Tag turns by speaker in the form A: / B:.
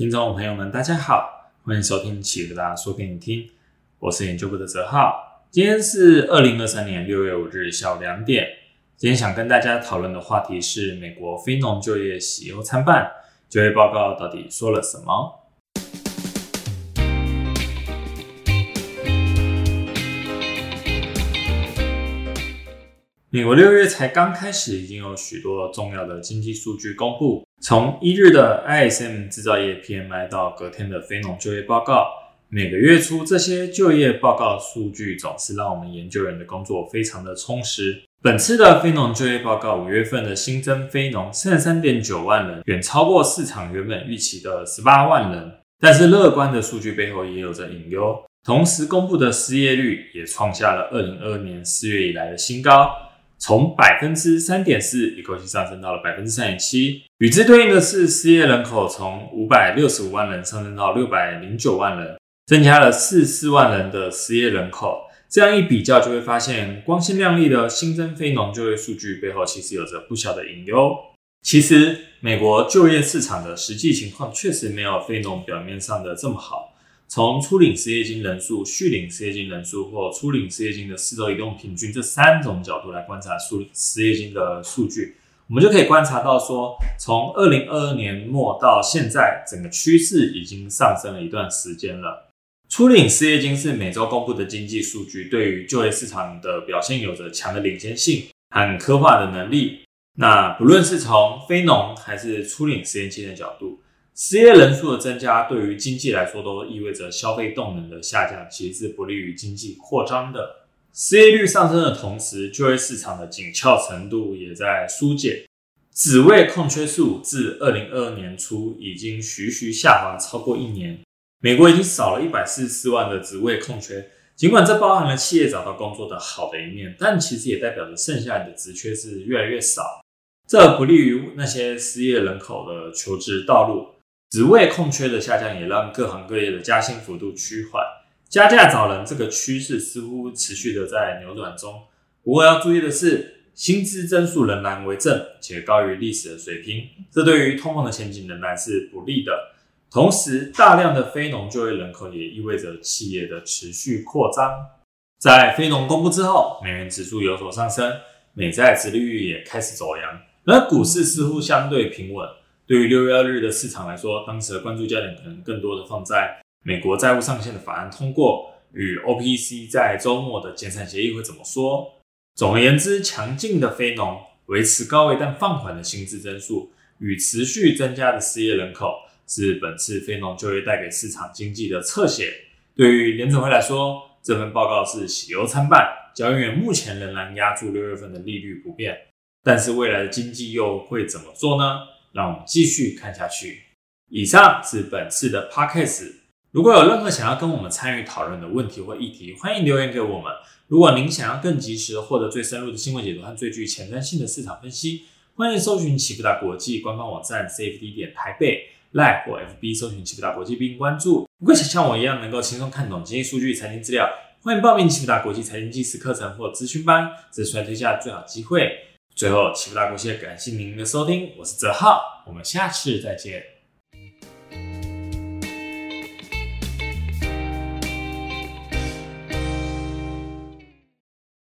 A: 听众朋友们，大家好，欢迎收听企鹅大说给你听，我是研究部的泽浩。今天是二零二三年六月五日下午两点。今天想跟大家讨论的话题是美国非农就业喜忧参半，就业报告到底说了什么？美国六月才刚开始，已经有许多重要的经济数据公布。从一日的 ISM 制造业 PMI 到隔天的非农就业报告，每个月初这些就业报告数据总是让我们研究人的工作非常的充实。本次的非农就业报告，五月份的新增非农三十三点九万人，远超过市场原本预期的十八万人。但是乐观的数据背后也有着隐忧，同时公布的失业率也创下了二零二二年四月以来的新高。从百分之三点四一口气上升到了百分之三点七，与之对应的是失业人口从五百六十五万人上升到六百零九万人，增加了四四万人的失业人口。这样一比较，就会发现光鲜亮丽的新增非农就业数据背后，其实有着不小的隐忧。其实，美国就业市场的实际情况确实没有非农表面上的这么好。从初领失业金人数、续领失业金人数或初领失业金的四周移动平均这三种角度来观察数失业金的数据，我们就可以观察到说，从二零二二年末到现在，整个趋势已经上升了一段时间了。初领失业金是每周公布的经济数据，对于就业市场的表现有着强的领先性和科化的能力。那不论是从非农还是初领失业金的角度。失业人数的增加，对于经济来说都意味着消费动能的下降，其实是不利于经济扩张的。失业率上升的同时，就业市场的紧俏程度也在疏解。职位空缺数自二零二二年初已经徐徐下滑超过一年。美国已经少了一百四十四万的职位空缺，尽管这包含了企业找到工作的好的一面，但其实也代表着剩下的职缺是越来越少，这不利于那些失业人口的求职道路。职位空缺的下降也让各行各业的加薪幅度趋缓，加价找人这个趋势似乎持续的在扭转中。不过要注意的是，薪资增速仍然为正且高于历史的水平，这对于通膨的前景仍然是不利的。同时，大量的非农就业人口也意味着企业的持续扩张。在非农公布之后，美元指数有所上升，美债殖利率也开始走扬，而股市似乎相对平稳。对于六月二日的市场来说，当时的关注焦点可能更多的放在美国债务上限的法案通过与 OPC 在周末的减产协议会怎么说。总而言之，强劲的非农、维持高位但放缓的薪资增速与持续增加的失业人口，是本次非农就业带给市场经济的侧写。对于联准会来说，这份报告是喜忧参半。交易员目前仍然压住六月份的利率不变，但是未来的经济又会怎么做呢？让我们继续看下去。以上是本次的 podcast。如果有任何想要跟我们参与讨论的问题或议题，欢迎留言给我们。如果您想要更及时获得最深入的新闻解读和最具前瞻性的市场分析，欢迎搜寻启富达国际官方网站 CFD 点台北 Live 或 FB 搜寻启富达国际并关注。如果想像我一样能够轻松看懂经济数据、财经资料，欢迎报名启富达国际财经纪实课程或咨询班，这是推下最好机会。最后，启福大国际感谢您的收听，我是泽浩，我们下次再见。